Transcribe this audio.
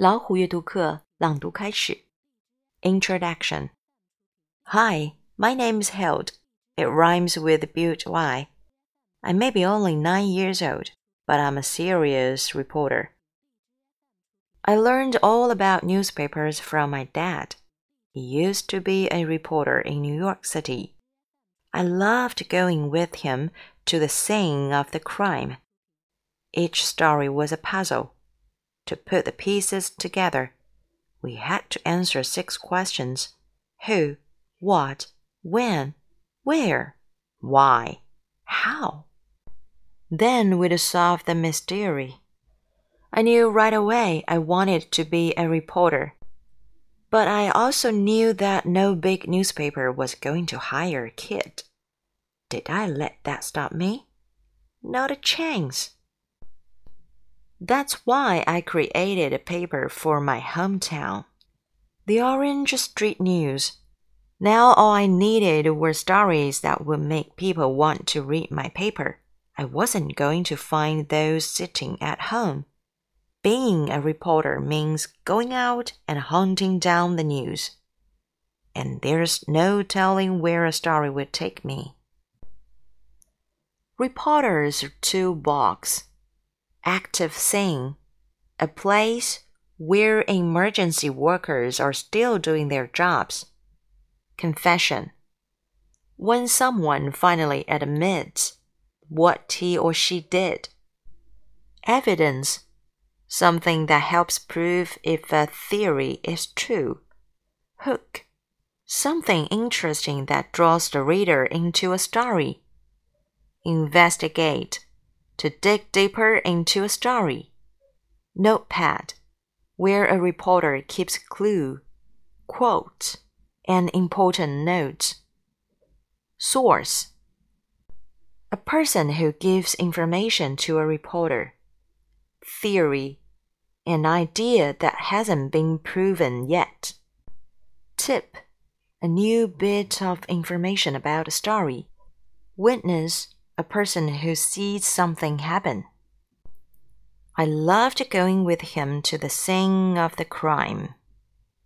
老虎阅读课朗读开始。Introduction. Hi, my name is Hilde. It rhymes with built Y. I may be only nine years old, but I'm a serious reporter. I learned all about newspapers from my dad. He used to be a reporter in New York City. I loved going with him to the scene of the crime. Each story was a puzzle to put the pieces together, we had to answer six questions who, what, when, where, why, how. Then we'd solve the mystery. I knew right away I wanted to be a reporter. But I also knew that no big newspaper was going to hire a kid. Did I let that stop me? Not a chance. That's why I created a paper for my hometown. The Orange Street News. Now all I needed were stories that would make people want to read my paper. I wasn't going to find those sitting at home. Being a reporter means going out and hunting down the news. And there's no telling where a story would take me. Reporters toolbox active scene, a place where emergency workers are still doing their jobs. Confession. When someone finally admits what he or she did. Evidence. Something that helps prove if a theory is true. Hook. Something interesting that draws the reader into a story. Investigate to dig deeper into a story. Notepad, where a reporter keeps clue, quote, and important notes. Source, a person who gives information to a reporter. Theory, an idea that hasn't been proven yet. Tip, a new bit of information about a story. Witness, a person who sees something happen. I loved going with him to the scene of the crime.